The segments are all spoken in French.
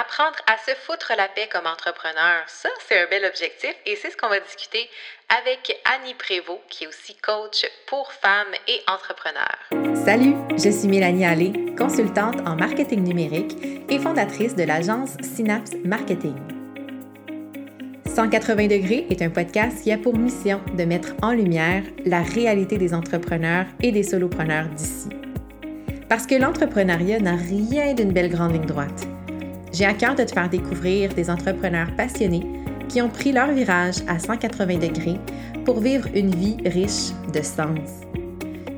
Apprendre à se foutre la paix comme entrepreneur, ça c'est un bel objectif et c'est ce qu'on va discuter avec Annie Prévost, qui est aussi coach pour femmes et entrepreneurs. Salut, je suis Mélanie Allé, consultante en marketing numérique et fondatrice de l'agence Synapse Marketing. 180 degrés est un podcast qui a pour mission de mettre en lumière la réalité des entrepreneurs et des solopreneurs d'ici. Parce que l'entrepreneuriat n'a rien d'une belle grande ligne droite. J'ai à cœur de te faire découvrir des entrepreneurs passionnés qui ont pris leur virage à 180 degrés pour vivre une vie riche de sens.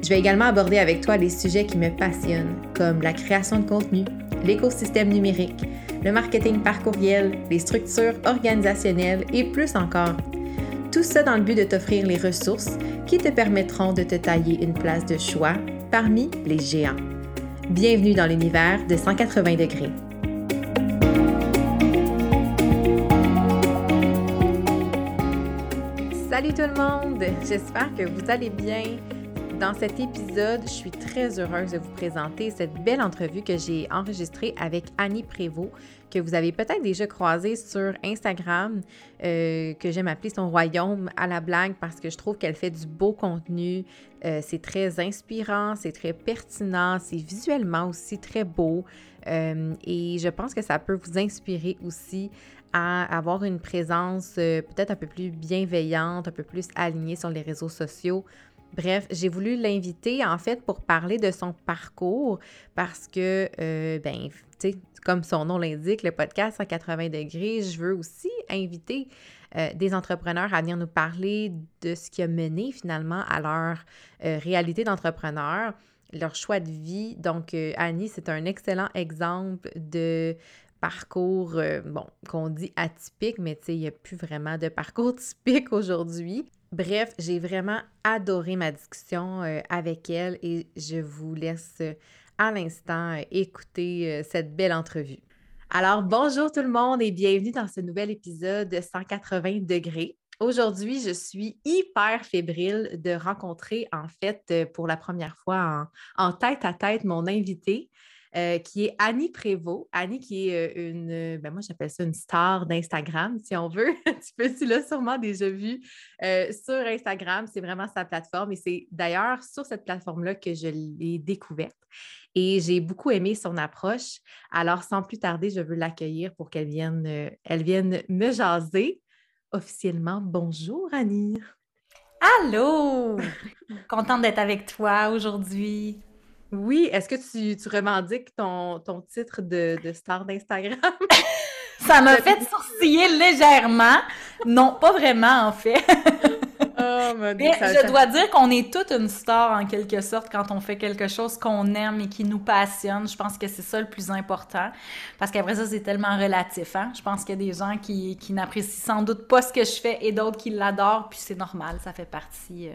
Je vais également aborder avec toi les sujets qui me passionnent, comme la création de contenu, l'écosystème numérique, le marketing par courriel, les structures organisationnelles et plus encore. Tout ça dans le but de t'offrir les ressources qui te permettront de te tailler une place de choix parmi les géants. Bienvenue dans l'univers de 180 degrés. Salut tout le monde, j'espère que vous allez bien. Dans cet épisode, je suis très heureuse de vous présenter cette belle entrevue que j'ai enregistrée avec Annie Prévost, que vous avez peut-être déjà croisée sur Instagram, euh, que j'aime appeler son royaume à la blague parce que je trouve qu'elle fait du beau contenu. Euh, c'est très inspirant, c'est très pertinent, c'est visuellement aussi très beau. Euh, et je pense que ça peut vous inspirer aussi à avoir une présence peut-être un peu plus bienveillante, un peu plus alignée sur les réseaux sociaux. Bref, j'ai voulu l'inviter en fait pour parler de son parcours parce que, euh, ben, tu sais, comme son nom l'indique, le podcast 180 degrés, je veux aussi inviter euh, des entrepreneurs à venir nous parler de ce qui a mené finalement à leur euh, réalité d'entrepreneur, leur choix de vie. Donc, Annie, c'est un excellent exemple de parcours, bon, qu'on dit atypique, mais tu sais, il n'y a plus vraiment de parcours typique aujourd'hui. Bref, j'ai vraiment adoré ma discussion euh, avec elle et je vous laisse euh, à l'instant euh, écouter cette belle entrevue. Alors, bonjour tout le monde et bienvenue dans ce nouvel épisode de 180 degrés. Aujourd'hui, je suis hyper fébrile de rencontrer en fait pour la première fois en, tête à tête mon invité. Euh, qui est Annie Prévost. Annie qui est euh, une, euh, ben moi j'appelle ça une star d'Instagram, si on veut. tu peux, tu l'as sûrement déjà vu sur Instagram. C'est vraiment sa plateforme et c'est d'ailleurs sur cette plateforme-là que je l'ai découverte. Et j'ai beaucoup aimé son approche. Alors, sans plus tarder, je veux l'accueillir pour qu'elle vienne, elle vienne me jaser. Officiellement, bonjour Annie. Allô! Contente d'être avec toi aujourd'hui. Oui, est-ce que tu, revendiques ton, titre de, star d'Instagram? Ça m'a fait sourciller légèrement. Non, pas vraiment, en fait. Oh, Mais je dois dire qu'on est toute une star en quelque sorte quand on fait quelque chose qu'on aime et qui nous passionne. Je pense que c'est ça le plus important. Parce qu'après ça, c'est tellement relatif. Hein? Je pense qu'il y a des gens qui, qui n'apprécient sans doute pas ce que je fais et d'autres qui l'adorent. Puis c'est normal, ça fait partie. Euh,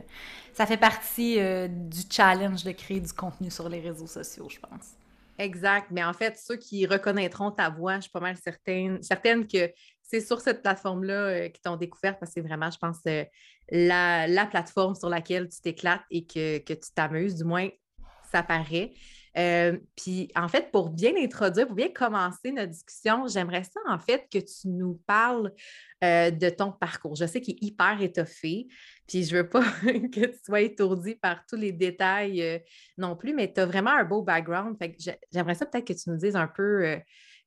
ça fait partie euh, du challenge de créer du contenu sur les réseaux sociaux, je pense. Exact. Mais en fait, ceux qui reconnaîtront ta voix, je suis pas mal certaine, certaine que c'est sur cette plateforme-là euh, qu'ils t'ont découvert parce que c'est vraiment, je pense, euh, la, plateforme sur laquelle tu t'éclates et que, que tu t'amuses, du moins, ça paraît. Euh, puis, en fait, pour bien introduire, pour bien commencer notre discussion, j'aimerais ça, en fait, que tu nous parles euh, de ton parcours. Je sais qu'il est hyper étoffé, puis je veux pas que tu sois étourdi par tous les détails euh, non plus, mais tu as vraiment un beau background. Fait j'aimerais ça peut-être que tu nous dises un peu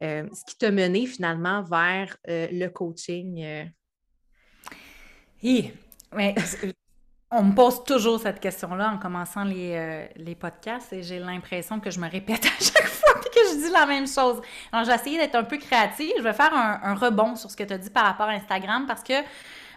ce qui t'a mené finalement vers le coaching. Mais on me pose toujours cette question-là en commençant les, euh, les podcasts et j'ai l'impression que je me répète à chaque fois et que je dis la même chose. Alors, j'ai essayé d'être un peu créative. Je vais faire un, rebond sur ce que tu as dit par rapport à Instagram parce que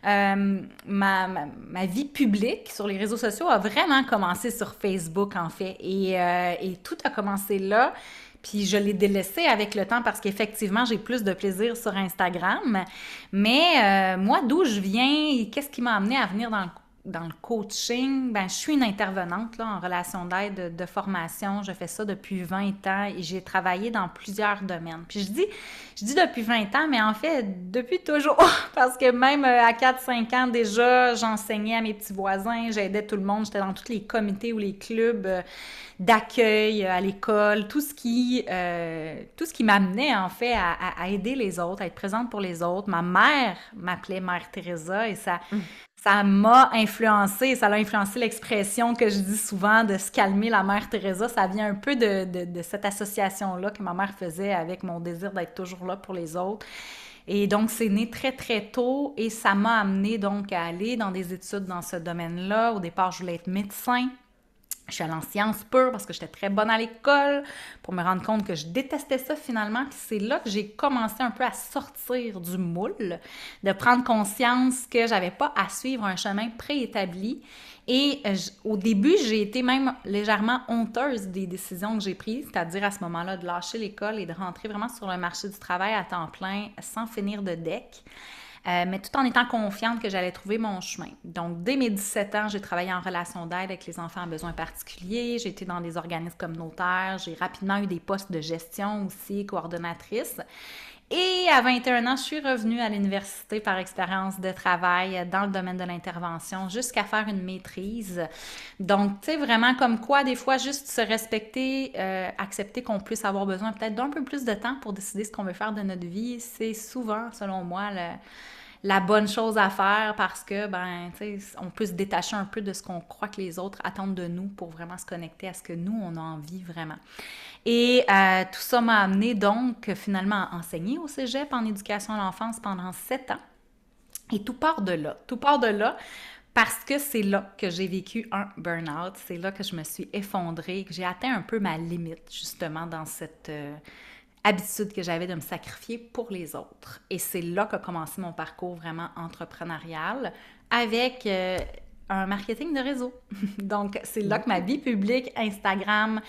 euh, ma, ma, vie publique sur les réseaux sociaux a vraiment commencé sur Facebook, en fait. Et, euh, et tout a commencé là. Puis je l'ai délaissé avec le temps parce qu'effectivement, j'ai plus de plaisir sur Instagram. Mais moi, d'où je viens, qu'est-ce qui m'a amené à venir dans le dans le coaching, ben, je suis une intervenante là, en relation d'aide, de, formation. Je fais ça depuis 20 ans et j'ai travaillé dans plusieurs domaines. Puis je dis, je dis depuis 20 ans, mais en fait, depuis toujours. Parce que même euh, à 4-5 ans déjà, j'enseignais à mes petits voisins, j'aidais tout le monde, j'étais dans tous les comités ou les clubs euh, d'accueil euh, à l'école, tout ce qui, tout ce qui m'amenait en fait à, aider les autres, à être présente pour les autres. Ma mère m'appelait Mère Teresa et ça, mmh ça m'a influencé, ça a influencé l'expression que je dis souvent de se calmer la mère Teresa. Ça vient un peu de, de, cette association-là que ma mère faisait avec mon désir d'être toujours là pour les autres. Et donc, c'est né très, très tôt et ça m'a amené donc à aller dans des études dans ce domaine-là. Au départ, je voulais être médecin. Je suis allée en sciences pures parce que j'étais très bonne à l'école pour me rendre compte que je détestais ça finalement. C'est là que j'ai commencé un peu à sortir du moule, de prendre conscience que j'avais pas à suivre un chemin préétabli. Et euh, au début, j'ai été même légèrement honteuse des décisions que j'ai prises, c'est-à-dire à ce moment-là de lâcher l'école et de rentrer vraiment sur le marché du travail à temps plein sans finir de deck. Euh, mais tout en étant confiante que j'allais trouver mon chemin. Donc, dès mes 17 ans, j'ai travaillé en relation d'aide avec les enfants à besoins particuliers, j'ai été dans des organismes communautaires, j'ai rapidement eu des postes de gestion aussi, coordonnatrice. Et à 21 ans, je suis revenue à l'université par expérience de travail dans le domaine de l'intervention jusqu'à faire une maîtrise. Donc, tu sais, vraiment comme quoi, des fois, juste se respecter, euh, accepter qu'on puisse avoir besoin peut-être d'un peu plus de temps pour décider ce qu'on veut faire de notre vie, c'est souvent, selon moi, le la bonne chose à faire parce que, ben, tu sais, on peut se détacher un peu de ce qu'on croit que les autres attendent de nous pour vraiment se connecter à ce que nous, on a envie vraiment. Et euh, tout ça m'a amené donc finalement à enseigner au cégep en éducation à l'enfance pendant sept ans. Et tout part de là. Tout part de là parce que c'est là que j'ai vécu un burn-out. C'est là que je me suis effondrée, que j'ai atteint un peu ma limite justement dans cette... Euh, habitude que j'avais de me sacrifier pour les autres. Et c'est là qu'a commencé mon parcours vraiment entrepreneurial avec euh, un marketing de réseau. Donc, c'est là que ma vie publique, Instagram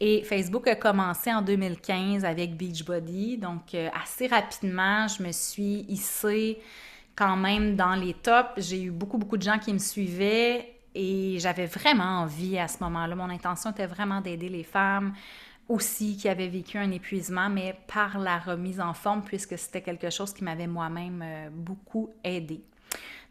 et Facebook a commencé en 2015 avec Beachbody. Donc, euh, assez rapidement, je me suis hissée quand même dans les tops. J'ai eu beaucoup, beaucoup de gens qui me suivaient et j'avais vraiment envie à ce moment-là. Mon intention était vraiment d'aider les femmes aussi qui avait vécu un épuisement, mais par la remise en forme, puisque c'était quelque chose qui m'avait moi-même euh, beaucoup aidé.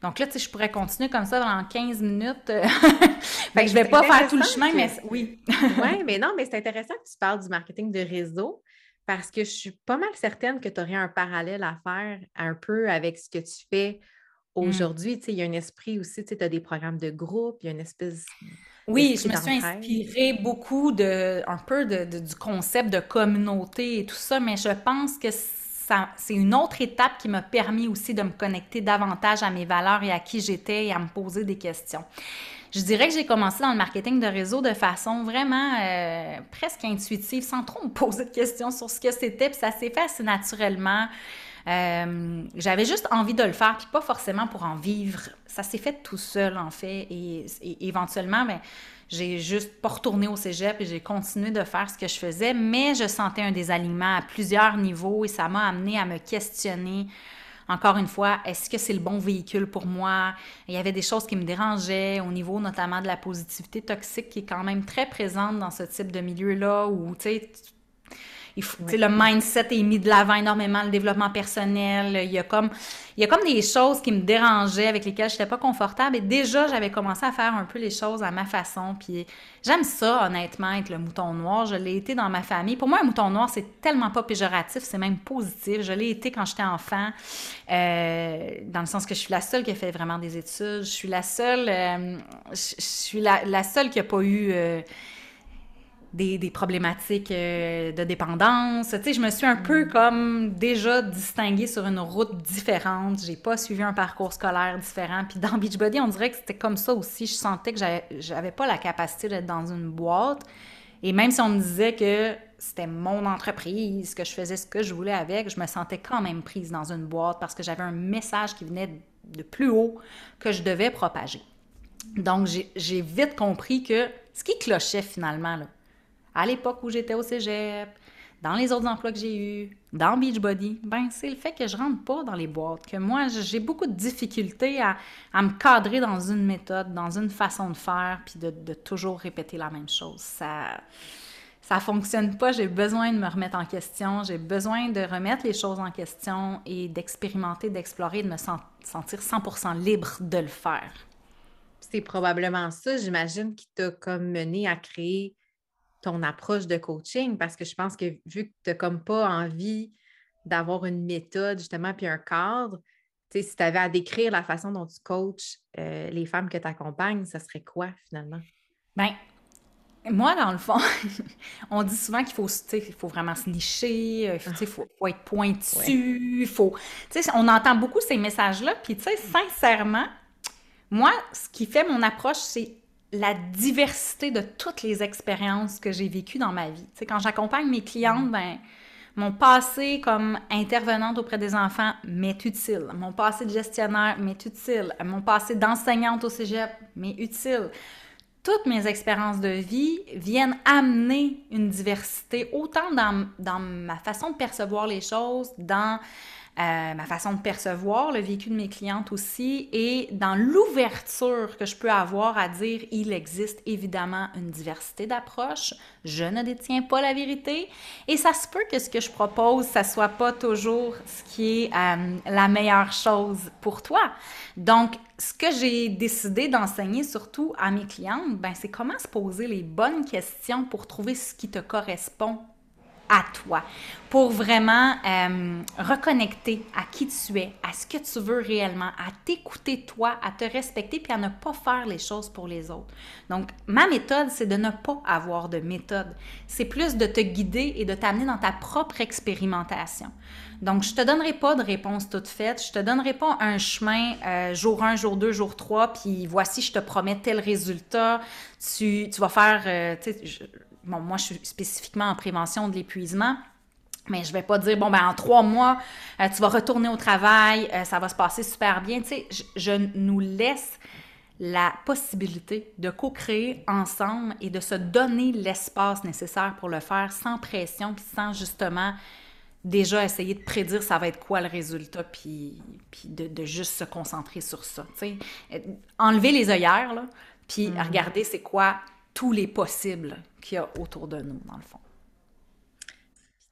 Donc là, tu sais, je pourrais continuer comme ça pendant 15 minutes. fait que ben, je vais pas faire tout le chemin, mais oui. oui, mais non, mais c'est intéressant que tu parles du marketing de réseau parce que je suis pas mal certaine que tu aurais un parallèle à faire un peu avec ce que tu fais mmh. aujourd'hui. Tu sais, il y a un esprit aussi, tu sais, tu as des programmes de groupe, il y a une espèce oui, je me suis inspirée beaucoup de, un peu de, du concept de communauté et tout ça, mais je pense que c'est une autre étape qui m'a permis aussi de me connecter davantage à mes valeurs et à qui j'étais et à me poser des questions. Je dirais que j'ai commencé dans le marketing de réseau de façon vraiment euh, presque intuitive, sans trop me poser de questions sur ce que c'était, puis ça s'est fait assez naturellement. Euh, j'avais juste envie de le faire, puis pas forcément pour en vivre. Ça s'est fait tout seul, en fait. Et, éventuellement, ben, j'ai juste pas retourné au cégep et j'ai continué de faire ce que je faisais, mais je sentais un désalignement à plusieurs niveaux et ça m'a amené à me questionner. Encore une fois, est-ce que c'est le bon véhicule pour moi? Il y avait des choses qui me dérangeaient au niveau notamment de la positivité toxique qui est quand même très présente dans ce type de milieu-là où, tu sais, le mindset est mis de l'avant énormément, le développement personnel. Il y, a comme, il y a comme des choses qui me dérangeaient, avec lesquelles je n'étais pas confortable. Et déjà, j'avais commencé à faire un peu les choses à ma façon. Puis j'aime ça, honnêtement, être le mouton noir. Je l'ai été dans ma famille. Pour moi, un mouton noir, c'est tellement pas péjoratif, c'est même positif. Je l'ai été quand j'étais enfant, euh, dans le sens que je suis la seule qui a fait vraiment des études. Je suis la seule, euh, je, suis la, seule qui n'a pas eu... Euh, des, problématiques euh, de dépendance. Tu sais, je me suis un peu mm. comme déjà distinguée sur une route différente. J'ai pas suivi un parcours scolaire différent. Puis dans Beachbody, on dirait que c'était comme ça aussi. Je sentais que j'avais pas la capacité d'être dans une boîte. Et même si on me disait que c'était mon entreprise, que je faisais ce que je voulais avec, je me sentais quand même prise dans une boîte parce que j'avais un message qui venait de plus haut que je devais propager. Donc, j'ai vite compris que ce qui clochait finalement, là, à l'époque où j'étais au cégep, dans les autres emplois que j'ai eus, dans Beachbody, ben c'est le fait que je rentre pas dans les boîtes, que moi j'ai beaucoup de difficultés à, me cadrer dans une méthode, dans une façon de faire, puis de, toujours répéter la même chose. Ça ça fonctionne pas, j'ai besoin de me remettre en question, j'ai besoin de remettre les choses en question et d'expérimenter, d'explorer, de me sentir 100% libre de le faire. C'est probablement ça, j'imagine, qui t'a comme mené à créer ton approche de coaching parce que je pense que vu que tu n'as comme pas envie d'avoir une méthode justement puis un cadre, si tu avais à décrire la façon dont tu coaches euh, les femmes que tu accompagnes, ça serait quoi finalement? Bien, moi, dans le fond, on dit souvent qu'il faut, faut vraiment se nicher, euh, il faut, être pointu, faut... On entend beaucoup ces messages-là, puis sincèrement, moi, ce qui fait mon approche, c'est la diversité de toutes les expériences que j'ai vécues dans ma vie. quand j'accompagne mes clientes, mm. ben, mon passé comme intervenante auprès des enfants m'est utile. Mon passé de gestionnaire m'est utile. Mon passé d'enseignante au cégep m'est utile toutes mes expériences de vie viennent amener une diversité, autant dans, dans ma façon de percevoir les choses, dans euh, ma façon de percevoir le vécu de mes clientes aussi et dans l'ouverture que je peux avoir à dire il existe évidemment une diversité d'approches, je ne détiens pas la vérité et ça se peut que ce que je propose, ça soit pas toujours ce qui est euh, la meilleure chose pour toi. Donc, ce que j'ai décidé d'enseigner surtout à mes clientes, ben, c'est comment se poser les bonnes questions pour trouver ce qui te correspond à toi, pour vraiment euh, reconnecter à qui tu es, à ce que tu veux réellement, à t'écouter toi, à te respecter, puis à ne pas faire les choses pour les autres. Donc, ma méthode, c'est de ne pas avoir de méthode. C'est plus de te guider et de t'amener dans ta propre expérimentation. Donc, je te donnerai pas de réponse toute faite. Je te donnerai pas un chemin euh, jour 1, jour 2, jour 3, puis voici, je te promets tel résultat. Tu, tu vas faire, euh, bon, moi, je suis spécifiquement en prévention de l'épuisement. Mais je vais pas dire, bon, ben en trois mois, euh, tu vas retourner au travail, euh, ça va se passer super bien. Tu sais, je, nous laisse la possibilité de co-créer ensemble et de se donner l'espace nécessaire pour le faire sans pression, puis sans justement déjà essayer de prédire ça va être quoi le résultat, puis, puis de, juste se concentrer sur ça. Tu sais. Euh, enlever les œillères, là, puis mm-hmm. regarder c'est quoi tous les possibles qu'il y a autour de nous, dans le fond.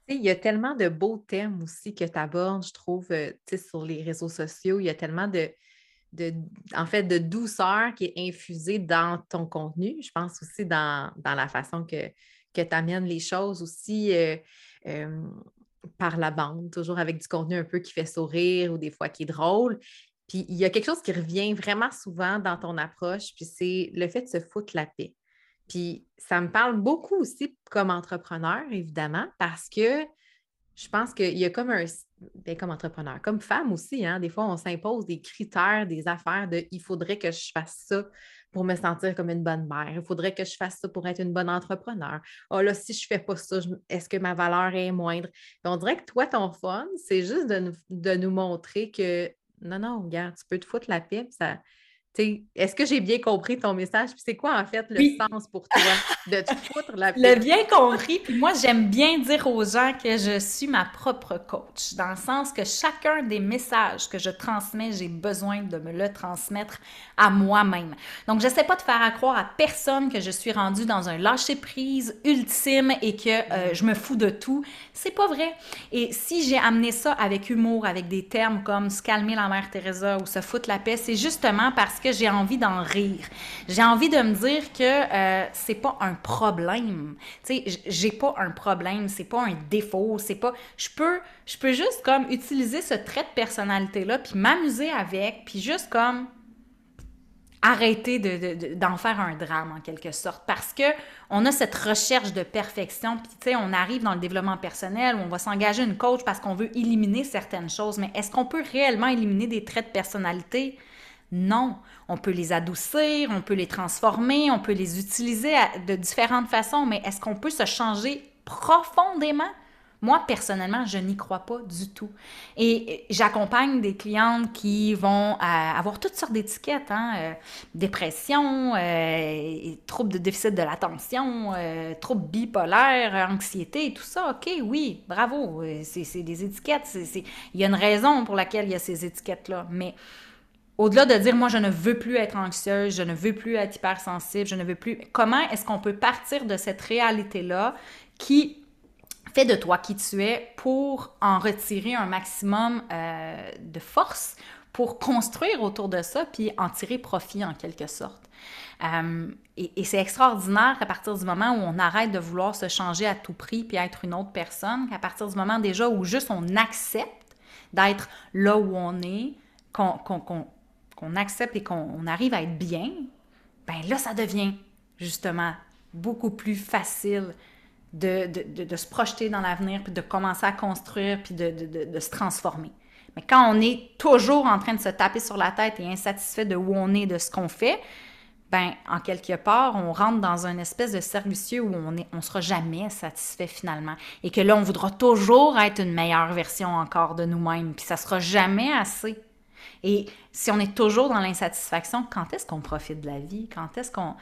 Il y a tellement de beaux thèmes aussi que tu abordes, je trouve, euh, sur les réseaux sociaux. Il y a tellement de, de, en fait, de douceur qui est infusée dans ton contenu. Je pense aussi dans, la façon que, que tu amènes les choses aussi euh, euh, par la bande, toujours avec du contenu un peu qui fait sourire ou des fois qui est drôle. Puis il y a quelque chose qui revient vraiment souvent dans ton approche, puis c'est le fait de se foutre la paix. Puis ça me parle beaucoup aussi comme entrepreneur, évidemment, parce que je pense qu'il y a comme un. Bien, comme entrepreneur, comme femme aussi, hein, des fois, on s'impose des critères, des affaires de il faudrait que je fasse ça pour me sentir comme une bonne mère. Il faudrait que je fasse ça pour être une bonne entrepreneur. Oh là, si je ne fais pas ça, est-ce que ma valeur est moindre? on dirait que toi, ton fun, c'est juste de nous, de nous montrer que non, non, regarde, tu peux te foutre la paix, ça, est-ce que j'ai bien compris ton message? Puis c'est quoi en fait le sens pour toi? De te foutre la Le bien compris. Puis moi, j'aime bien dire aux gens que je suis ma propre coach, dans le sens que chacun des messages que je transmets, j'ai besoin de me le transmettre à moi-même. Donc, je sais pas de faire croire à personne que je suis rendue dans un lâcher-prise ultime et que euh, je me fous de tout. C'est pas vrai. Et si j'ai amené ça avec humour, avec des termes comme se calmer la mère Teresa ou se foutre la paix, c'est justement parce que j'ai envie d'en rire. J'ai envie de me dire que euh, c'est pas un problème. Tu sais, j'ai pas un problème, c'est pas un défaut, c'est pas. Je peux, je peux juste comme utiliser ce trait de personnalité là, puis m'amuser avec, puis juste comme arrêter d'en de, faire un drame en quelque sorte parce que on a cette recherche de perfection puis tu sais on arrive dans le développement personnel où on va s'engager une coach parce qu'on veut éliminer certaines choses mais est-ce qu'on peut réellement éliminer des traits de personnalité? Non, on peut les adoucir, on peut les transformer, on peut les utiliser de différentes façons, mais est-ce qu'on peut se changer profondément? Moi, personnellement, je n'y crois pas du tout. Et j'accompagne des clientes qui vont euh, avoir toutes sortes d'étiquettes, hein, euh, dépression, euh, troubles de déficit de l'attention, troubles bipolaires, anxiété, tout ça. OK, oui, bravo, c'est des étiquettes. Il y a une raison pour laquelle il y a ces étiquettes-là. Mais au-delà de dire, moi, je ne veux plus être anxieuse, je ne veux plus être hypersensible, je ne veux plus... Comment est-ce qu'on peut partir de cette réalité-là qui fait de toi qui tu es pour en retirer un maximum euh, de force pour construire autour de ça, puis en tirer profit en quelque sorte. Euh, et, c'est extraordinaire qu'à partir du moment où on arrête de vouloir se changer à tout prix puis être une autre personne, qu'à partir du moment déjà où juste on accepte d'être là où on est, qu'on accepte et qu'on arrive à être bien, ben là, ça devient justement beaucoup plus facile de, se projeter dans l'avenir, puis de commencer à construire, puis de, se transformer. Mais quand on est toujours en train de se taper sur la tête et insatisfait de où on est, de ce qu'on fait, ben en quelque part, on rentre dans une espèce de cercle où on ne on sera jamais satisfait finalement. Et que là, on voudra toujours être une meilleure version encore de nous-mêmes, puis ça sera jamais assez. Et si on est toujours dans l'insatisfaction, quand est-ce qu'on profite de la vie? Quand est-ce qu'on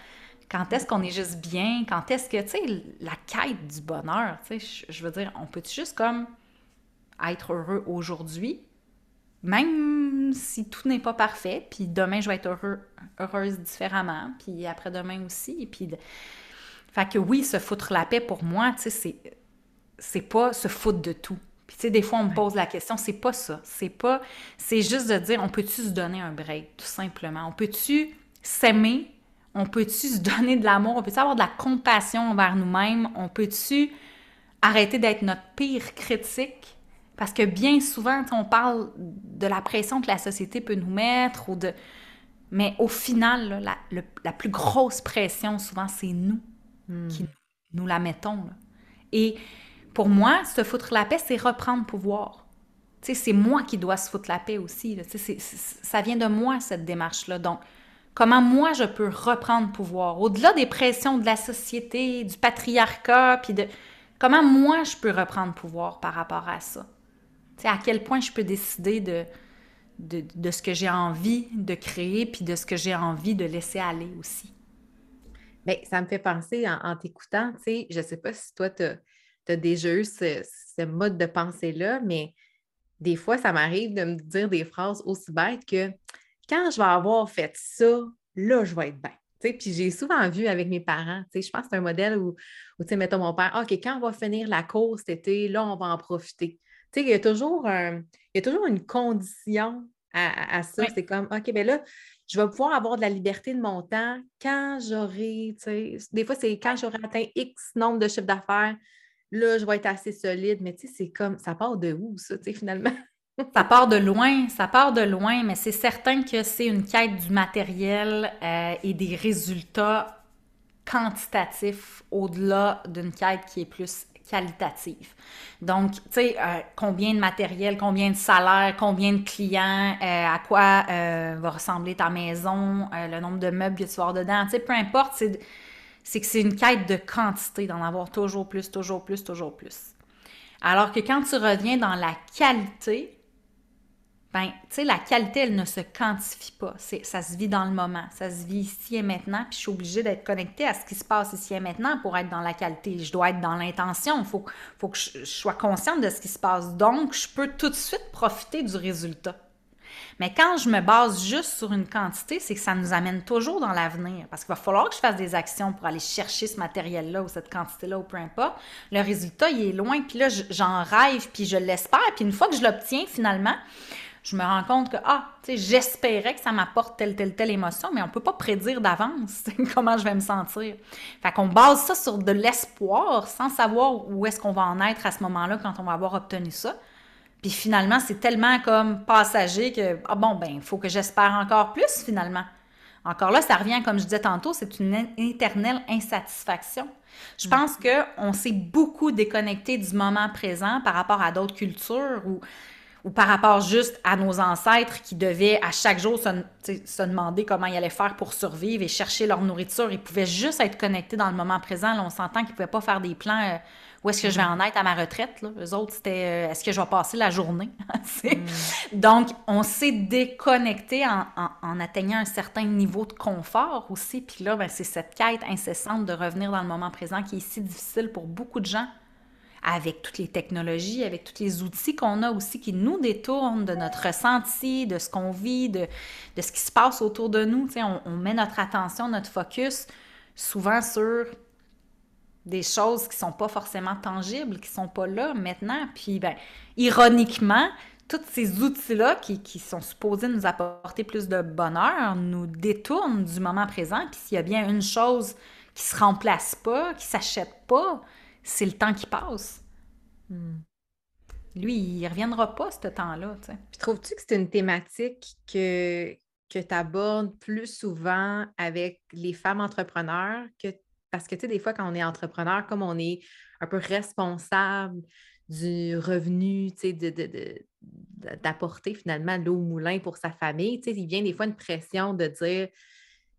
quand est-ce qu'on est juste bien? Quand est-ce que, tu sais, la quête du bonheur, tu sais, je veux dire, on peut juste comme être heureux aujourd'hui, même si tout n'est pas parfait, puis demain je vais être heureux, heureuse différemment, puis après-demain aussi, et puis... Fait que oui, se foutre la paix pour moi, tu sais, c'est, c'est pas se foutre de tout. Puis tu sais, des fois, on me pose la question, c'est pas ça. C'est pas... C'est juste de dire, on peut-tu se donner un break, tout simplement? On peut-tu s'aimer? On peut-tu se donner de l'amour? On peut-tu avoir de la compassion envers nous-mêmes? On peut-tu arrêter d'être notre pire critique? Parce que bien souvent, on parle de la pression que la société peut nous mettre ou de... Mais au final, la, plus grosse pression, souvent, c'est nous hmm. qui nous la mettons. Et pour moi, se foutre la paix, c'est reprendre pouvoir. C'est moi qui dois se foutre la paix aussi. ça vient de moi, cette démarche-là. Donc, comment moi je peux reprendre pouvoir, au-delà des pressions de la société, du patriarcat, puis de comment moi je peux reprendre pouvoir par rapport à ça? à quel point je peux décider de, de, ce que j'ai envie de créer, puis de ce que j'ai envie de laisser aller aussi? Bien, ça me fait penser en, t'écoutant, je ne sais pas si toi, tu déjà eu ce, ce mode de pensée-là, mais des fois, ça m'arrive de me dire des phrases aussi bêtes que quand je vais avoir fait ça, là, je vais être bien. Puis j'ai souvent vu avec mes parents, je pense que c'est un modèle où, où mettons mon père, OK, quand on va finir la course cet été, là, on va en profiter. Il y, a toujours il y a toujours une condition à, ça. C'est comme, OK, bien là, je vais pouvoir avoir de la liberté de mon temps quand j'aurai, des fois, c'est quand j'aurai atteint X nombre de chiffres d'affaires, là, je vais être assez solide. Mais tu sais, c'est comme, ça part de où, ça, finalement? ça part de loin, ça part de loin, mais c'est certain que c'est une quête du matériel euh, et des résultats quantitatifs au-delà d'une quête qui est plus qualitative. Donc, tu sais, euh, combien de matériel, combien de salaire, combien de clients, euh, à quoi va ressembler ta maison, le nombre de meubles que tu vas avoir dedans, tu sais, peu importe, que c'est une quête de quantité, d'en avoir toujours plus, toujours plus, toujours plus. Alors que quand tu reviens dans la qualité, ben, tu sais, la qualité, elle ne se quantifie pas. Ça se vit dans le moment. Ça se vit ici et maintenant. Puis je suis obligée d'être connectée à ce qui se passe ici et maintenant pour être dans la qualité. Je dois être dans l'intention. Il faut, faut que je, sois consciente de ce qui se passe. Donc, je peux tout de suite profiter du résultat. Mais quand je me base juste sur une quantité, c'est que ça nous amène toujours dans l'avenir. Parce qu'il va falloir que je fasse des actions pour aller chercher ce matériel-là ou cette quantité-là ou peu importe. Le résultat, il est loin. Puis là, j'en rêve, puis je l'espère. Puis une fois que je l'obtiens, finalement, je me rends compte que, ah, tu sais, j'espérais que ça m'apporte telle, telle, telle émotion, mais on ne peut pas prédire d'avance comment je vais me sentir. Fait qu'on base ça sur de l'espoir sans savoir où est-ce qu'on va en être à ce moment-là quand on va avoir obtenu ça. Puis finalement, c'est tellement comme passager que, ah bon, ben, il faut que j'espère encore plus finalement. Encore là, ça revient, comme je disais tantôt, c'est une éternelle insatisfaction. Je pense qu'on s'est beaucoup déconnecté du moment présent par rapport à d'autres cultures ou par rapport juste à nos ancêtres qui devaient à chaque jour se, se, demander comment ils allaient faire pour survivre et chercher leur nourriture. Ils pouvaient juste être connectés dans le moment présent. Là, on s'entend qu'ils ne pouvaient pas faire des plans euh, où est-ce que je vais en être à ma retraite. Là? Eux autres, c'était euh, est-ce que je vais passer la journée? Mm. Donc, on s'est déconnecté en, en, atteignant un certain niveau de confort aussi. Puis là, ben, c'est cette quête incessante de revenir dans le moment présent qui est si difficile pour beaucoup de gens avec toutes les technologies, avec tous les outils qu'on a aussi qui nous détournent de notre ressenti, de ce qu'on vit, de, de, ce qui se passe autour de nous. On, on met notre attention, notre focus souvent sur des choses qui sont pas forcément tangibles, qui sont pas là maintenant. Puis, ben, ironiquement, tous ces outils-là qui, qui, sont supposés nous apporter plus de bonheur nous détournent du moment présent. Puis s'il y a bien une chose qui se remplace pas, qui s'achète pas, c'est le temps qui passe. Hmm. Lui, il reviendra pas, ce temps-là. Trouves-tu que c'est une thématique que, que tu abordes plus souvent avec les femmes entrepreneurs que parce que, tu sais, des fois, quand on est entrepreneur, comme on est un peu responsable du revenu, tu sais, de, d'apporter finalement l'eau au moulin pour sa famille, tu sais, il vient des fois une pression de dire,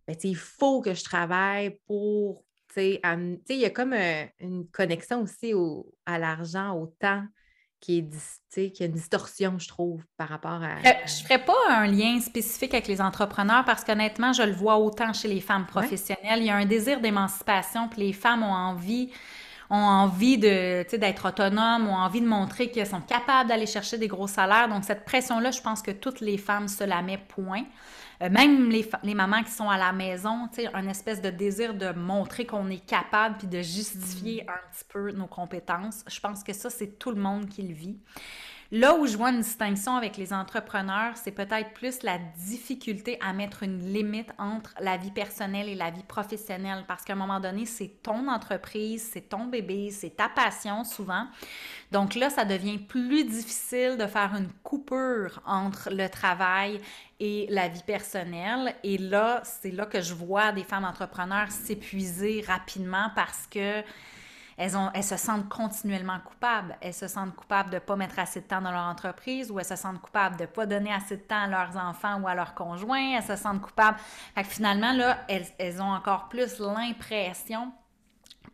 ben, il faut que je travaille pour il y a comme une connexion aussi au, à l'argent, au temps qui est qui a une distorsion, je trouve, par rapport à. Je ne ferais pas un lien spécifique avec les entrepreneurs parce qu'honnêtement, je le vois autant chez les femmes professionnelles. Il y a un désir d'émancipation, puis les femmes ont envie ont envie de, d'être autonomes, ont envie de montrer qu'elles sont capables d'aller chercher des gros salaires. Donc, cette pression-là, je pense que toutes les femmes se la mettent point. Euh, même les, mamans qui sont à la maison, tu sais, un espèce de désir de montrer qu'on est capable puis de justifier un petit peu nos compétences. Je pense que ça, c'est tout le monde qui le vit. Là où je vois une distinction avec les entrepreneurs, c'est peut-être plus la difficulté à mettre une limite entre la vie personnelle et la vie professionnelle parce qu'à un moment donné, c'est ton entreprise, c'est ton bébé, c'est ta passion souvent. Donc là, ça devient plus difficile de faire une coupure entre le travail et la vie personnelle. Et là, c'est là que je vois des femmes entrepreneurs s'épuiser rapidement parce que elles, se sentent continuellement coupables. Elles se sentent coupables de ne pas mettre assez de temps dans leur entreprise ou elles se sentent coupables de ne pas donner assez de temps à leurs enfants ou à leurs conjoints. Elles se sentent coupables. Fait que finalement, là, elles ont encore plus l'impression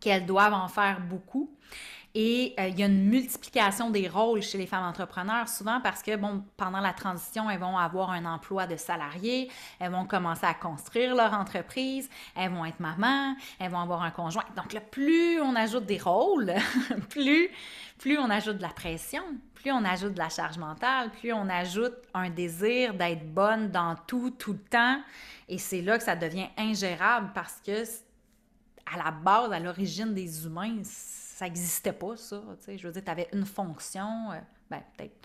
qu'elles doivent en faire beaucoup. Et euh, il y a une multiplication des rôles chez les femmes entrepreneurs, souvent parce que, bon, pendant la transition, elles vont avoir un emploi de salarié, elles vont commencer à construire leur entreprise, elles vont être maman, elles vont avoir un conjoint. Donc là, plus on ajoute des rôles, plus, plus on ajoute de la pression, plus on ajoute de la charge mentale, plus on ajoute un désir d'être bonne dans tout, tout le temps. Et c'est là que ça devient ingérable parce que, à la base, à l'origine des humains, ça n'existait pas, ça. Je veux dire, tu avais une fonction, euh, ben, peut-être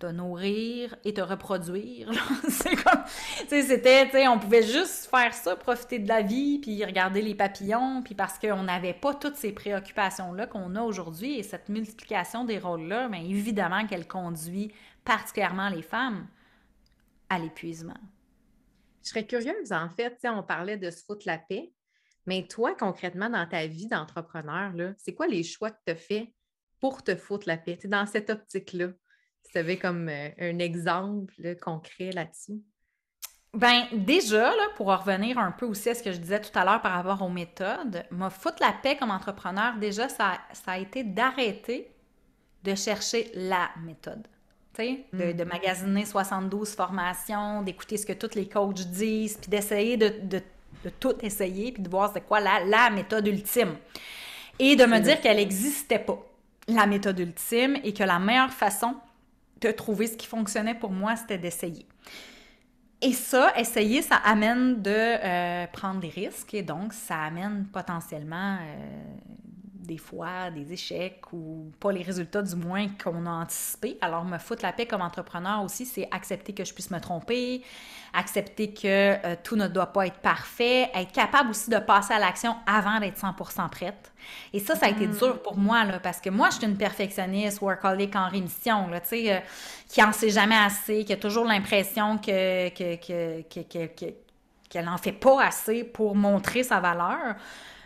te nourrir et te reproduire. c'est comme, c'était, tu sais, on pouvait juste faire ça, profiter de la vie, puis regarder les papillons, puis parce qu'on n'avait pas toutes ces préoccupations-là qu'on a aujourd'hui et cette multiplication des rôles-là, mais évidemment qu'elle conduit particulièrement les femmes à l'épuisement. Je serais curieuse, en fait, on parlait de se foutre la paix. Mais toi, concrètement, dans ta vie d'entrepreneur, c'est quoi les choix que tu as faits pour te foutre la paix? dans cette optique-là. Tu avais comme euh, un exemple concret là-dessus. Ben déjà, là, pour revenir un peu aussi à ce que je disais tout à l'heure par rapport aux méthodes, me foutre la paix comme entrepreneur, déjà, ça, ça a été d'arrêter de chercher la méthode. De, de, mm. magasiner 72 formations, d'écouter ce que tous les coachs disent, puis d'essayer de, de de tout essayer puis de voir c'est quoi la, la méthode ultime. Et de me dire qu'elle n'existait pas, la méthode ultime, et que la meilleure façon de trouver ce qui fonctionnait pour moi, c'était d'essayer. Et ça, essayer, ça amène de euh, prendre des risques et donc ça amène potentiellement euh, des fois des échecs ou pas les résultats du moins qu'on a anticipé. Alors me foutre la paix comme entrepreneur aussi, c'est accepter que je puisse me tromper, accepter que euh, tout ne doit pas être parfait, être capable aussi de passer à l'action avant d'être 100% prête. Et ça, ça a été mm. dur pour moi, là, parce que moi, je suis une perfectionniste, workaholic en rémission, là, tu sais, euh, qui en sait jamais assez, qui a toujours l'impression que, que, que, que, qu'elle n'en fait pas assez pour montrer sa valeur.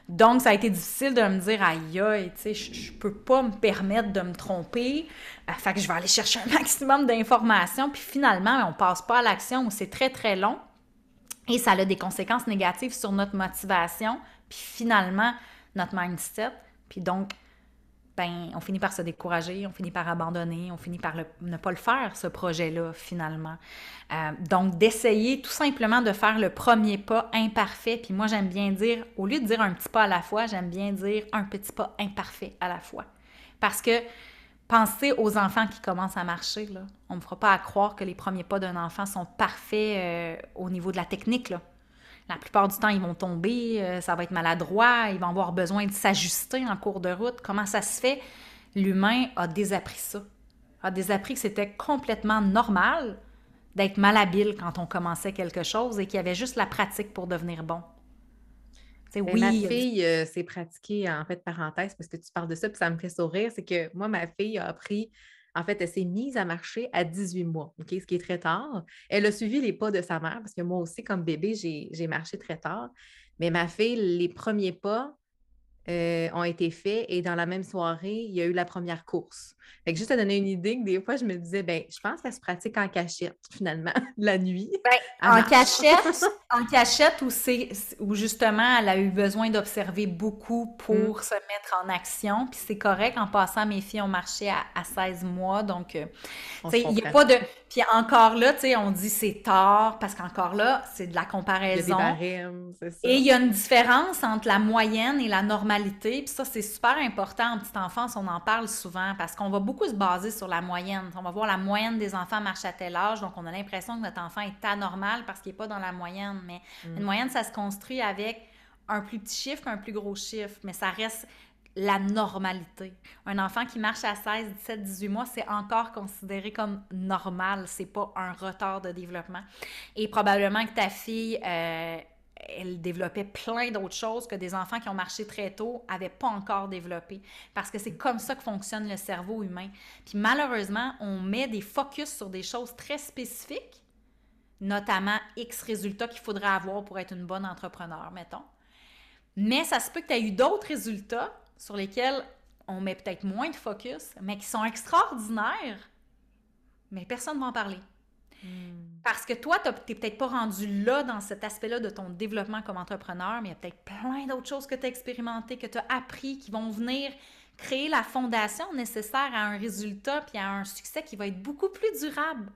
Donc, ça a été difficile de me dire, aïe, aïe, tu sais, je, peux pas me permettre de me tromper. Euh, fait que je vais aller chercher un maximum d'informations. Puis finalement, on passe pas à l'action où c'est très, très long. Et ça a des conséquences négatives sur notre motivation. Puis finalement, notre mindset. Puis donc, ben, on finit par se décourager, on finit par abandonner, on finit par ne pas le faire, ce projet-là, finalement. Euh, donc, d'essayer tout simplement de faire le premier pas imparfait. Puis moi, j'aime bien dire, au lieu de dire un petit pas à la fois, j'aime bien dire un petit pas imparfait à la fois. Parce que pensez aux enfants qui commencent à marcher. On ne me fera pas à croire que les premiers pas d'un enfant sont parfaits euh, au niveau de la technique. La plupart du temps, ils vont tomber, euh, ça va être maladroit, ils vont avoir besoin de s'ajuster en cours de route. Comment ça se fait? L'humain a désappris ça. A désappris que c'était complètement normal d'être malhabile quand on commençait quelque chose et qu'il y avait juste la pratique pour devenir bon. Ben, oui, ma fille euh, s'est pratiquée, en fait, parenthèse, parce que tu parles de ça, puis ça me fait sourire, c'est que moi, ma fille a appris en fait, elle s'est mise à marcher à 18 mois, ce qui est très tard. Elle a suivi les pas de sa mère parce que moi aussi, comme bébé, j'ai marché très tard. Mais ma fille, les premiers pas, euh, ont été faits et dans la même soirée, il y a eu la première course. Fait que juste à donner une idée, que des fois, je me disais, ben, je pense qu'elle se pratique en cachette, finalement, la nuit. Ben, en cachette, en cachette où, où justement, elle a eu besoin d'observer beaucoup pour mm. se mettre en action. Puis c'est correct, en passant, mes filles ont marché à, 16 mois, donc, euh, il n'y a pas de... Puis encore là, tu sais, on dit c'est tard, parce qu'encore là, c'est de la comparaison. Il y a des c'est ça. Et il y a une différence entre la moyenne et la normalité. Puis ça, c'est super important en petite enfance, on en parle souvent, parce qu'on va beaucoup se baser sur la moyenne. On va voir la moyenne des enfants marche à tel âge, donc on a l'impression que notre enfant est anormal parce qu'il n'est pas dans la moyenne. Mais mm. une moyenne, ça se construit avec un plus petit chiffre qu'un plus gros chiffre, mais ça reste la normalité. Un enfant qui marche à 16, 17, 18 mois, c'est encore considéré comme normal. C'est pas un retard de développement. Et probablement que ta fille, euh, elle développait plein d'autres choses que des enfants qui ont marché très tôt n'avaient pas encore développé. Parce que c'est comme ça que fonctionne le cerveau humain. Puis malheureusement, on met des focus sur des choses très spécifiques, notamment X résultats qu'il faudrait avoir pour être une bonne entrepreneur, mettons. Mais ça se peut que tu aies eu d'autres résultats sur lesquels on met peut-être moins de focus, mais qui sont extraordinaires, mais personne ne va en parler. Hmm. Parce que toi, tu n'es peut-être pas rendu là dans cet aspect-là de ton développement comme entrepreneur, mais il y a peut-être plein d'autres choses que tu as expérimentées, que tu as appris, qui vont venir créer la fondation nécessaire à un résultat puis à un succès qui va être beaucoup plus durable.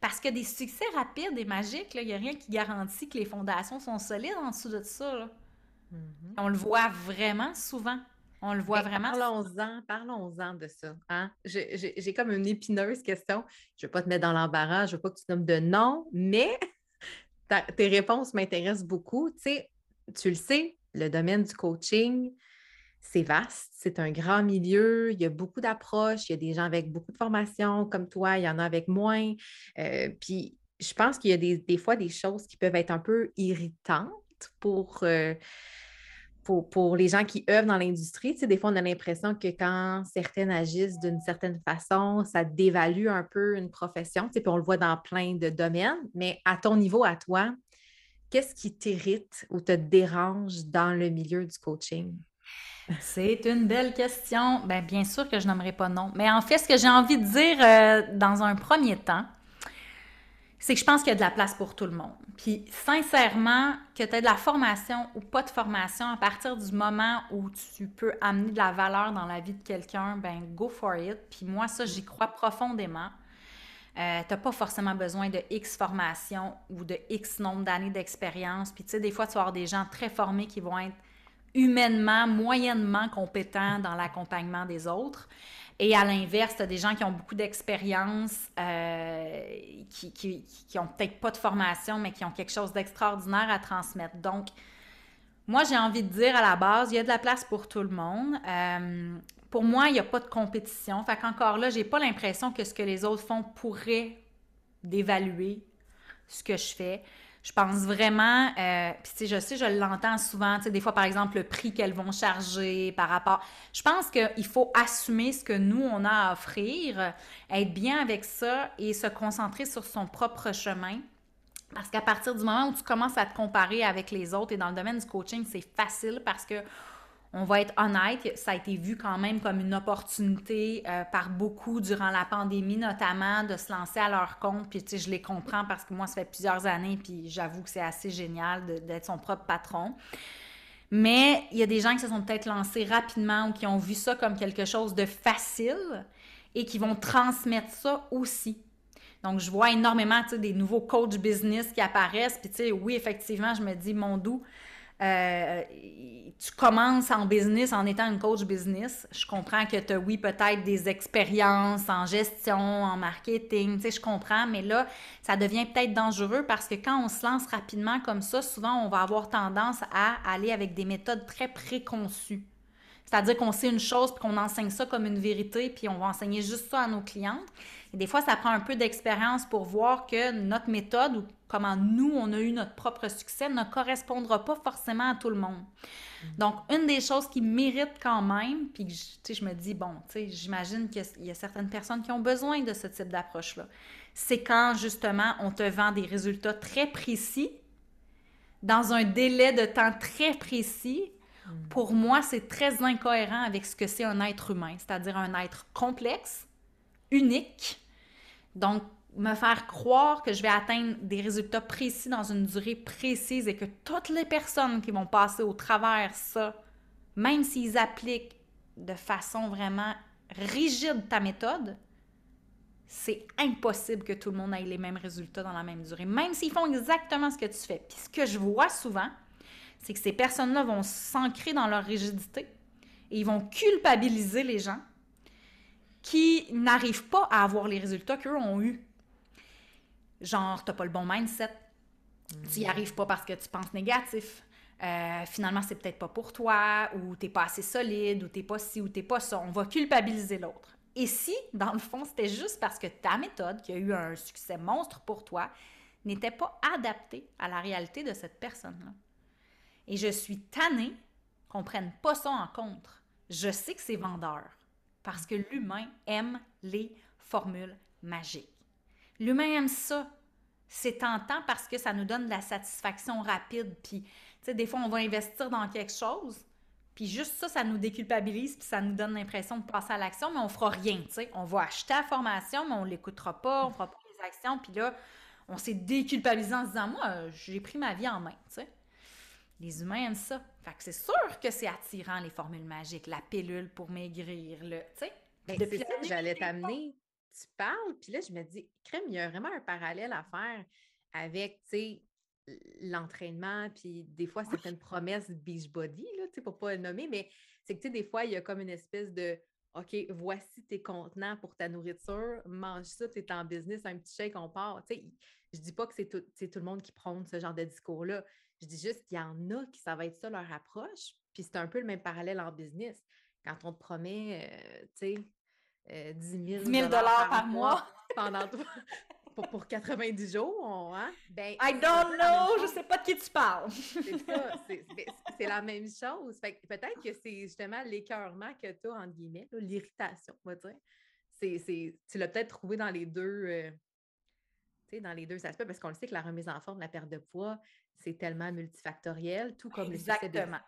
Parce que des succès rapides et magiques, il n'y a rien qui garantit que les fondations sont solides en dessous de ça. Mm-hmm. On le voit vraiment souvent. On le voit vraiment. Parlons-en, parlons-en de ça. Hein? J'ai comme une épineuse question. Je ne vais pas te mettre dans l'embarras, je ne veux pas que tu nommes de nom, mais tes réponses m'intéressent beaucoup. Tu sais, tu le sais, le domaine du coaching, c'est vaste, c'est un grand milieu, il y a beaucoup d'approches, il y a des gens avec beaucoup de formation comme toi, il y en a avec moins. Euh, puis je pense qu'il y a des, fois des choses qui peuvent être un peu irritantes pour. Euh, pour, les gens qui œuvrent dans l'industrie, tu des fois, on a l'impression que quand certaines agissent d'une certaine façon, ça dévalue un peu une profession, tu puis on le voit dans plein de domaines. Mais à ton niveau, à toi, qu'est-ce qui t'irrite ou te dérange dans le milieu du coaching? C'est une belle question. Bien, bien sûr que je n'aimerais pas non. Mais en fait, ce que j'ai envie de dire euh, dans un premier temps, c'est que je pense qu'il y a de la place pour tout le monde. Puis sincèrement, que tu aies de la formation ou pas de formation, à partir du moment où tu peux amener de la valeur dans la vie de quelqu'un, ben go for it. Puis moi, ça, j'y crois profondément. Euh, tu n'as pas forcément besoin de X formation ou de X nombre d'années d'expérience. Puis tu sais, des fois, tu vas avoir des gens très formés qui vont être humainement, moyennement compétents dans l'accompagnement des autres. Et à l'inverse, tu as des gens qui ont beaucoup d'expérience, euh, qui, qui, qui ont peut-être pas de formation, mais qui ont quelque chose d'extraordinaire à transmettre. Donc, moi, j'ai envie de dire à la base, il y a de la place pour tout le monde. Euh, pour moi, il n'y a pas de compétition. Fait qu'encore là, j'ai pas l'impression que ce que les autres font pourrait d'évaluer ce que je fais. Je pense vraiment, euh, puis je sais, je l'entends souvent, des fois, par exemple, le prix qu'elles vont charger par rapport. Je pense qu'il faut assumer ce que nous, on a à offrir, être bien avec ça et se concentrer sur son propre chemin. Parce qu'à partir du moment où tu commences à te comparer avec les autres, et dans le domaine du coaching, c'est facile parce que on va être honnête, ça a été vu quand même comme une opportunité euh, par beaucoup durant la pandémie, notamment de se lancer à leur compte. Puis, tu sais, je les comprends parce que moi, ça fait plusieurs années, puis j'avoue que c'est assez génial d'être son propre patron. Mais il y a des gens qui se sont peut-être lancés rapidement ou qui ont vu ça comme quelque chose de facile et qui vont transmettre ça aussi. Donc, je vois énormément, des nouveaux coach business qui apparaissent. Puis, tu sais, oui, effectivement, je me dis, mon doux, euh, tu commences en business en étant une coach business. Je comprends que tu as, oui, peut-être des expériences en gestion, en marketing, tu sais, je comprends, mais là, ça devient peut-être dangereux parce que quand on se lance rapidement comme ça, souvent, on va avoir tendance à aller avec des méthodes très préconçues. C'est-à-dire qu'on sait une chose, puis qu'on enseigne ça comme une vérité, puis on va enseigner juste ça à nos clientes. Et des fois, ça prend un peu d'expérience pour voir que notre méthode ou comment nous, on a eu notre propre succès ne correspondra pas forcément à tout le monde. Mm. Donc, une des choses qui mérite quand même, puis je me dis, bon, j'imagine qu'il y a certaines personnes qui ont besoin de ce type d'approche-là, c'est quand justement on te vend des résultats très précis, dans un délai de temps très précis, Mm. Pour moi, c'est très incohérent avec ce que c'est un être humain, c'est-à-dire un être complexe, unique. Donc, me faire croire que je vais atteindre des résultats précis dans une durée précise et que toutes les personnes qui vont passer au travers ça, même s'ils appliquent de façon vraiment rigide ta méthode, c'est impossible que tout le monde ait les mêmes résultats dans la même durée, même s'ils font exactement ce que tu fais. Puis ce que je vois souvent, c'est que ces personnes-là vont s'ancrer dans leur rigidité et ils vont culpabiliser les gens qui n'arrivent pas à avoir les résultats qu'eux ont eus. Genre, t'as pas le bon mindset, tu n'y arrives pas parce que tu penses négatif. Euh, finalement, c'est peut-être pas pour toi, ou t'es pas assez solide, ou t'es pas ci, ou t'es pas ça. On va culpabiliser l'autre. Et si, dans le fond, c'était juste parce que ta méthode, qui a eu un succès monstre pour toi, n'était pas adaptée à la réalité de cette personne-là? Et je suis tannée qu'on prenne pas ça en compte. Je sais que c'est vendeur parce que l'humain aime les formules magiques. L'humain aime ça. C'est tentant parce que ça nous donne de la satisfaction rapide. Puis, tu sais, des fois, on va investir dans quelque chose, puis juste ça, ça nous déculpabilise, puis ça nous donne l'impression de passer à l'action, mais on fera rien, tu sais. On va acheter la formation, mais on l'écoutera pas, on fera pas les actions, puis là, on s'est déculpabilisé en se disant, moi, j'ai pris ma vie en main. Les humains aiment ça. Fait que c'est sûr que c'est attirant, les formules magiques, la pilule pour maigrir, le, tu sais. Ben, c'est ça que j'allais t'amener. Tu parles, puis là, je me dis, crème, il y a vraiment un parallèle à faire avec, tu sais, l'entraînement, puis des fois, certaines promesses beach body, là, tu sais, pour pas le nommer, mais c'est que, tu sais, des fois, il y a comme une espèce de OK, voici tes contenants pour ta nourriture, mange ça, tu es en business, un petit chèque, on part. Tu sais, je dis pas que c'est tout, tout, le monde qui prône ce genre de discours-là. Je dis juste qu'il y en a qui ça va être ça leur approche. Puis c'est un peu le même parallèle en business. Quand on te promet, euh, tu sais, 10 000, 10 par, mois, pendant pour, 90 jours, hein? Ben, I don't know, je sais pas de qui tu parles. c'est ça, c'est la même chose. peut-être que c'est justement l'écœurement que tu as, entre guillemets, l'irritation, on va dire. tu l'as peut-être trouvé dans les deux. Euh, dans les deux aspects, parce qu'on le sait que la remise en forme, la perte de poids, c'est tellement multifactoriel, tout comme Exactement.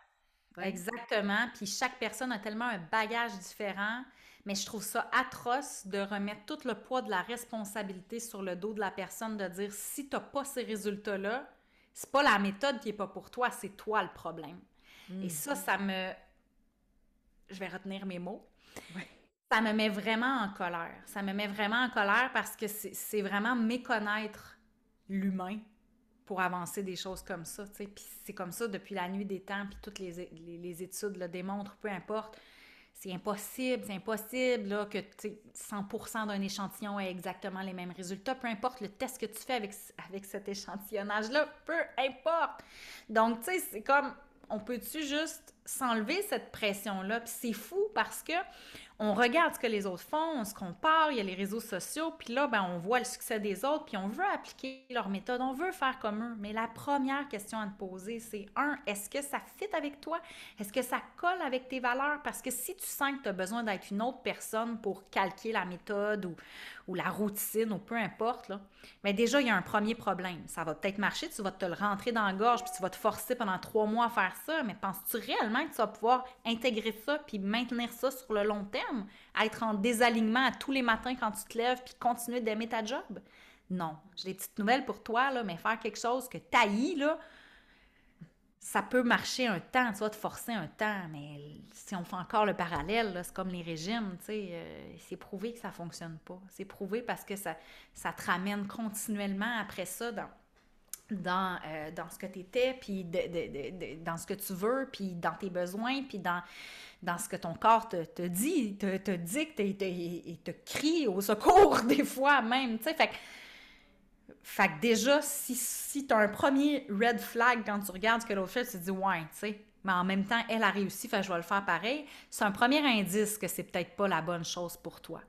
le Exactement. Puis chaque personne a tellement un bagage différent, mais je trouve ça atroce de remettre tout le poids de la responsabilité sur le dos de la personne, de dire si tu n'as pas ces résultats-là, c'est pas la méthode qui est pas pour toi, c'est toi le problème. Et ça, mm. ça me. Je vais retenir mes mots. Ouais ça me met vraiment en colère. Ça me met vraiment en colère parce que c'est vraiment méconnaître l'humain pour avancer des choses comme ça. Puis c'est comme ça depuis la nuit des temps, puis toutes les, les, études le démontrent, peu importe. C'est impossible, c'est impossible là, que 100% d'un échantillon ait exactement les mêmes résultats, peu importe le test que tu fais avec, avec cet échantillonnage-là, peu importe. Donc, tu sais, c'est comme, on peut-tu juste s'enlever cette pression-là? Puis c'est fou parce que on regarde ce que les autres font, on se compare, il y a les réseaux sociaux, puis là, ben, on voit le succès des autres, puis on veut appliquer leur méthode, on veut faire comme eux. Mais la première question à te poser, c'est un, est-ce que ça fit avec toi? Est-ce que ça colle avec tes valeurs? Parce que si tu sens que tu as besoin d'être une autre personne pour calquer la méthode ou, ou la routine ou peu importe, mais déjà, il y a un premier problème. Ça va peut-être marcher, tu vas te le rentrer dans la gorge, puis tu vas te forcer pendant trois mois à faire ça, mais penses-tu réellement que tu vas pouvoir intégrer ça puis maintenir ça sur le long terme, être en désalignement à tous les matins quand tu te lèves puis continuer d'aimer ta job? Non. J'ai des petites nouvelles pour toi, là, mais faire quelque chose que taillis, là, ça peut marcher un temps, tu vas te forcer un temps, mais si on fait encore le parallèle, c'est comme les régimes, tu sais, euh, c'est prouvé que ça fonctionne pas. C'est prouvé parce que ça, ça te ramène continuellement après ça dans, dans, euh, dans ce que tu étais, puis dans ce que tu veux, puis dans tes besoins, puis dans, dans ce que ton corps te, dit, te, te dicte et te, te crie au secours des fois même, tu sais, fait fait que déjà, si, si tu as un premier red flag quand tu regardes ce que l'autre fait, tu te dis ouais, tu sais. Mais en même temps, elle a réussi, fait que je vais le faire pareil. C'est un premier indice que c'est peut-être pas la bonne chose pour toi.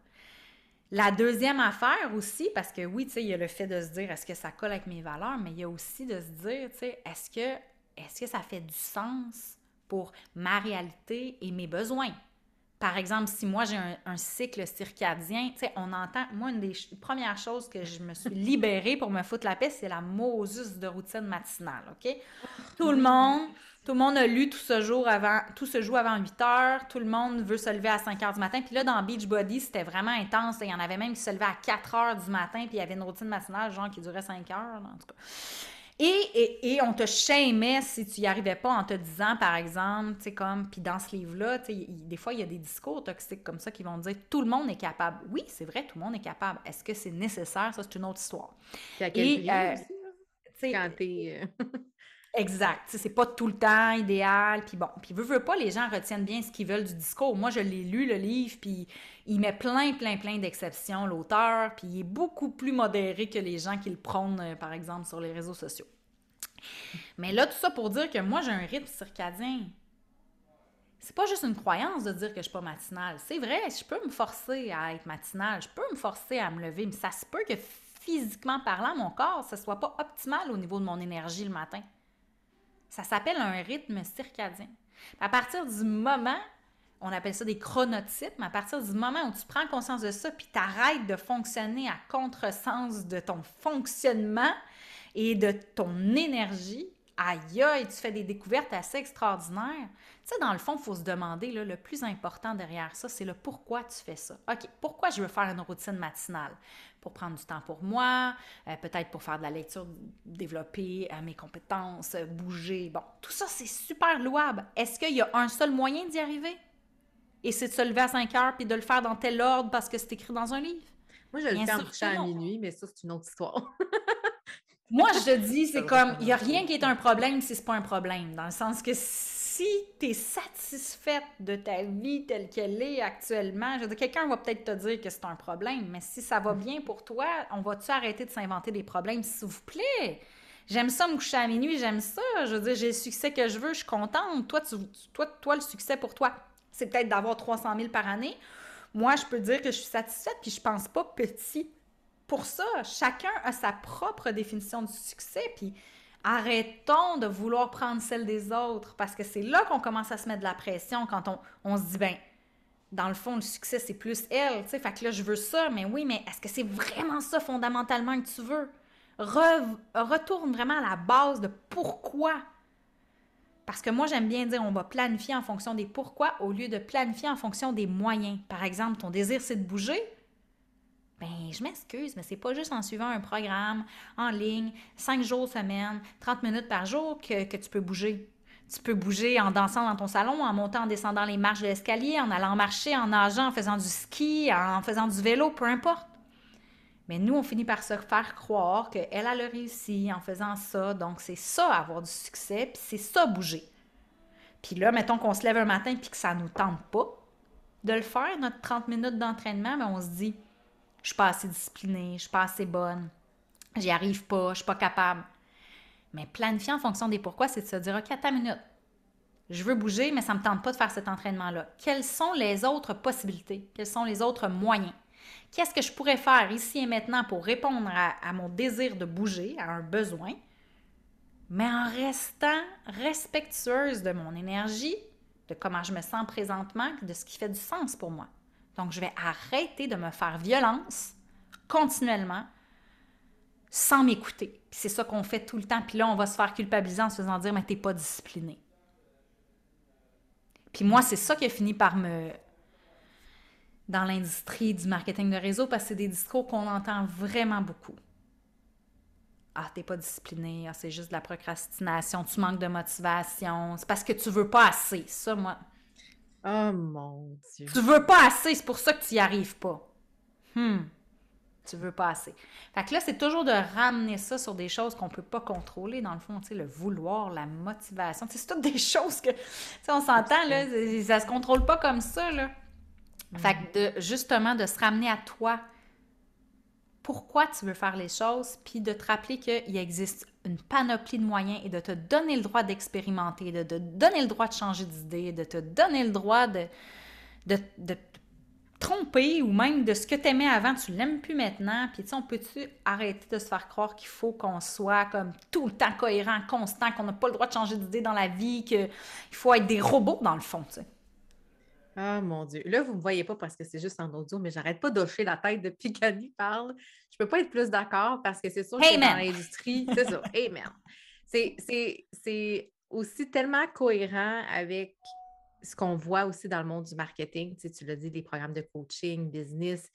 La deuxième affaire aussi, parce que oui, tu sais, il y a le fait de se dire est-ce que ça colle avec mes valeurs, mais il y a aussi de se dire, tu sais, est-ce que, est-ce que ça fait du sens pour ma réalité et mes besoins? Par exemple, si moi j'ai un, cycle circadien, tu sais, on entend, moi, une des premières choses que je me suis libérée pour me foutre la paix, c'est la Moses de routine matinale, OK? Tout le monde, tout le monde a lu tout ce jour avant, tout se joue avant 8 heures, tout le monde veut se lever à 5 heures du matin. Puis là, dans Beachbody, c'était vraiment intense. Il y en avait même qui se levaient à 4 heures du matin, puis il y avait une routine matinale, genre, qui durait 5 heures, en tout cas. Et, on te shamait si tu n'y arrivais pas en te disant, par exemple, tu sais, comme, puis dans ce livre-là, tu sais, des fois, il y a des discours toxiques comme ça qui vont dire tout le monde est capable. Oui, c'est vrai, tout le monde est capable. Est-ce que c'est nécessaire? Ça, c'est une autre histoire. à quel et, euh, quand t'es. Exact. C'est pas tout le temps idéal. Puis bon, puis veut, veut pas, les gens retiennent bien ce qu'ils veulent du discours. Moi, je l'ai lu, le livre, puis il met plein, plein, plein d'exceptions, l'auteur, puis il est beaucoup plus modéré que les gens qui le prônent, euh, par exemple, sur les réseaux sociaux. Mais là, tout ça pour dire que moi, j'ai un rythme circadien. C'est pas juste une croyance de dire que je suis pas matinale. C'est vrai, je peux me forcer à être matinale, je peux me forcer à me lever, mais ça se peut que physiquement parlant, mon corps, ce soit pas optimal au niveau de mon énergie le matin. Ça s'appelle un rythme circadien. À partir du moment, on appelle ça des chronotypes, mais à partir du moment où tu prends conscience de ça, puis tu arrêtes de fonctionner à contresens de ton fonctionnement, et de ton énergie, aïe aïe, tu fais des découvertes assez extraordinaires. Tu sais, dans le fond, il faut se demander, là, le plus important derrière ça, c'est le pourquoi tu fais ça. OK, pourquoi je veux faire une routine matinale? Pour prendre du temps pour moi, euh, peut-être pour faire de la lecture, développer euh, mes compétences, euh, bouger. Bon, tout ça, c'est super louable. Est-ce qu'il y a un seul moyen d'y arriver? Et c'est de se lever à 5 heures puis de le faire dans tel ordre parce que c'est écrit dans un livre? Moi, je le fais en à minuit, mais ça, c'est une autre histoire. Moi, je te dis, c'est comme, il n'y a rien qui est un problème si c'est pas un problème. Dans le sens que si tu es satisfaite de ta vie telle qu'elle est actuellement, je veux dire, quelqu'un va peut-être te dire que c'est un problème, mais si ça va bien pour toi, on va-tu arrêter de s'inventer des problèmes, s'il vous plaît? J'aime ça me coucher à minuit, j'aime ça. Je veux dire, j'ai le succès que je veux, je suis contente. Toi, tu, toi, toi le succès pour toi, c'est peut-être d'avoir 300 000 par année. Moi, je peux dire que je suis satisfaite, puis je pense pas petit pour ça, chacun a sa propre définition du succès, puis arrêtons de vouloir prendre celle des autres, parce que c'est là qu'on commence à se mettre de la pression quand on, se dit, ben, dans le fond, le succès, c'est plus elle, tu sais, fait que là, je veux ça, mais oui, mais est-ce que c'est vraiment ça fondamentalement que tu veux? retourne vraiment à la base de pourquoi. Parce que moi, j'aime bien dire, on va planifier en fonction des pourquoi au lieu de planifier en fonction des moyens. Par exemple, ton désir, c'est de bouger. Ben, je m'excuse, mais c'est pas juste en suivant un programme en ligne, 5 jours semaine, 30 minutes par jour que, tu peux bouger. Tu peux bouger en dansant dans ton salon, en montant, en descendant les marches de l'escalier, en allant marcher, en nageant, en faisant du ski, en faisant du vélo, peu importe. Mais nous, on finit par se faire croire qu'elle, elle a réussi en faisant ça. Donc, c'est ça, avoir du succès, puis c'est ça, bouger. Puis là, mettons qu'on se lève un matin puis que ça nous tente pas de le faire, notre 30 minutes d'entraînement, mais on se dit, je suis pas assez disciplinée, je suis pas assez bonne, j'y arrive pas, je suis pas capable. Mais planifier en fonction des pourquoi, c'est de se dire, OK, attends une minute. Je veux bouger, mais ça ne me tente pas de faire cet entraînement-là. Quelles sont les autres possibilités? Quels sont les autres moyens? Qu'est-ce que je pourrais faire ici et maintenant pour répondre à, mon désir de bouger, à un besoin, mais en restant respectueuse de mon énergie, de comment je me sens présentement, de ce qui fait du sens pour moi. Donc, je vais arrêter de me faire violence continuellement sans m'écouter. c'est ça qu'on fait tout le temps. Puis là, on va se faire culpabiliser en se faisant dire, mais t'es pas discipliné. Puis moi, c'est ça qui a fini par me... dans l'industrie du marketing de réseau, parce que c'est des discours qu'on entend vraiment beaucoup. Ah, t'es pas discipliné, ah, c'est juste de la procrastination, tu manques de motivation, c'est parce que tu veux pas assez. Ça, moi... Oh mon Dieu. Tu veux pas assez, c'est pour ça que tu y arrives pas. Hum tu veux pas assez. Fait que là, c'est toujours de ramener ça sur des choses qu'on peut pas contrôler, dans le fond, tu sais, le vouloir, la motivation. C'est toutes des choses que, tu sais, on s'entend, là, ça se contrôle pas comme ça, là. Fait que de, justement, de se ramener à toi, pourquoi tu veux faire les choses, puis de te rappeler qu'il existe une panoplie de moyens et de te donner le droit d'expérimenter, de te donner le droit de changer d'idée, de te donner le droit de, de, de tromper ou même de ce que tu aimais avant, tu l'aimes plus maintenant. Puis, tu sais, on peut-tu arrêter de se faire croire qu'il faut qu'on soit comme tout le temps cohérent, constant, qu'on n'a pas le droit de changer d'idée dans la vie, qu'il faut être des robots dans le fond, tu sais? Ah mon Dieu. Là, vous ne me voyez pas parce que c'est juste en audio, mais j'arrête pas d'hocher la tête depuis qu'Annie parle. Je peux pas être plus d'accord parce que c'est sûr que dans l'industrie, c'est ça. Amen. C'est aussi tellement cohérent avec ce qu'on voit aussi dans le monde du marketing, tu, sais, tu l'as dit, des programmes de coaching, business,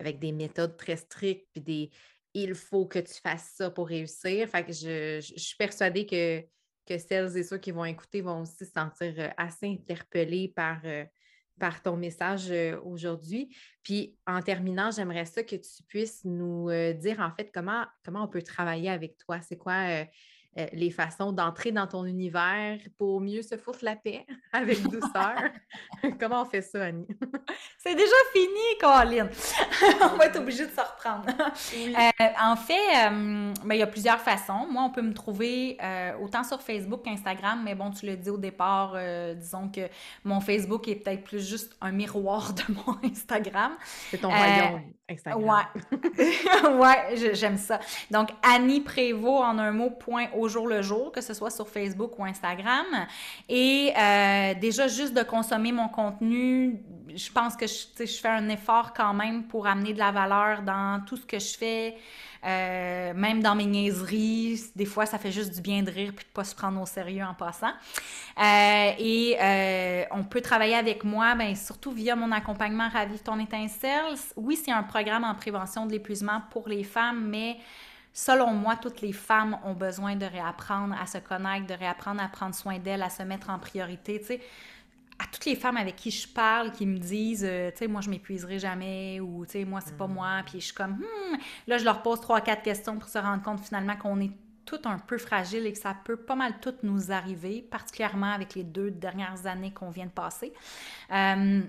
avec des méthodes très strictes, puis des il faut que tu fasses ça pour réussir. Fait que je, suis persuadée que, que celles et ceux qui vont écouter vont aussi se sentir euh, assez interpellés par, euh, par ton message euh, aujourd'hui. Puis en terminant, j'aimerais ça que tu puisses nous dire en fait comment, comment on peut travailler avec toi? C'est quoi euh, les façons d'entrer dans ton univers pour mieux se foutre la paix avec douceur. Comment on fait ça, Annie? C'est déjà fini, Caroline. on va être obligé de se reprendre. Euh, en fait, euh, ben, il y a plusieurs façons. Moi, on peut me trouver autant sur Facebook qu'Instagram, mais bon, tu l'as dit au départ, disons que mon Facebook est peut-être plus juste un miroir de mon Instagram. C'est ton royaume, Instagram. Ouais, ouais j'aime ça. Donc, Annie Prévost, en un mot, point au jour le jour, que ce soit sur Facebook ou Instagram. Et euh, déjà, juste de consommer mon contenu, je pense que je, fais un effort quand même pour amener de la valeur dans tout ce que je fais. Euh, même dans mes niaiseries, des fois, ça fait juste du bien de rire puis de pas se prendre au sérieux en passant. Euh, et on peut travailler avec moi, ben, surtout via mon accompagnement Ravive ton étincelle. Oui, c'est un programme en prévention de l'épuisement pour les femmes, mais selon moi, toutes les femmes ont besoin de réapprendre à se connaître, de réapprendre à prendre soin d'elles, à se mettre en priorité. Tu sais, à toutes les femmes avec qui je parle, qui me disent, euh, tu sais, moi, je m'épuiserai jamais, ou, tu sais, moi, c'est pas mm. moi, puis je suis comme, hmm. là, je leur pose trois, quatre questions pour se rendre compte finalement qu'on est toutes un peu fragiles et que ça peut pas mal tout nous arriver, particulièrement avec les deux dernières années qu'on vient de passer. Euh,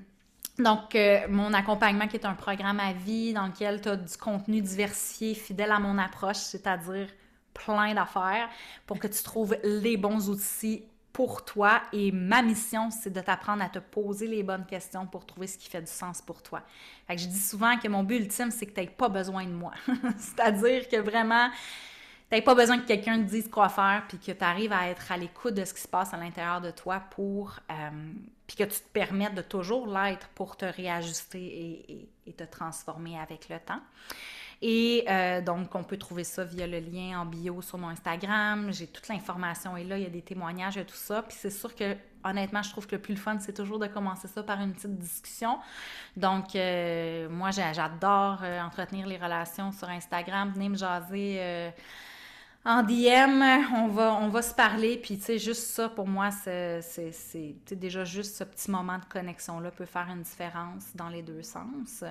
donc, euh, mon accompagnement qui est un programme à vie dans lequel tu as du contenu diversifié, fidèle à mon approche, c'est-à-dire plein d'affaires pour que tu trouves les bons outils pour toi. Et ma mission, c'est de t'apprendre à te poser les bonnes questions pour trouver ce qui fait du sens pour toi. Fait que je dis souvent que mon but ultime, c'est que tu n'aies pas besoin de moi. c'est-à-dire que vraiment, tu pas besoin que quelqu'un te dise quoi faire, puis que tu arrives à être à l'écoute de ce qui se passe à l'intérieur de toi pour euh, puis que tu te permettes de toujours l'être pour te réajuster et, te transformer avec le temps. Et euh, donc, on peut trouver ça via le lien en bio sur mon Instagram. J'ai toute l'information et là, il y a des témoignages et tout ça. Puis c'est sûr que, honnêtement, je trouve que le plus fun, c'est toujours de commencer ça par une petite discussion. Donc, euh, moi, j'adore euh, entretenir les relations sur Instagram. Venez me jaser en DM, on va, on va se parler, puis tu sais, juste ça, pour moi, c'est déjà juste ce petit moment de connexion-là peut faire une différence dans les deux sens.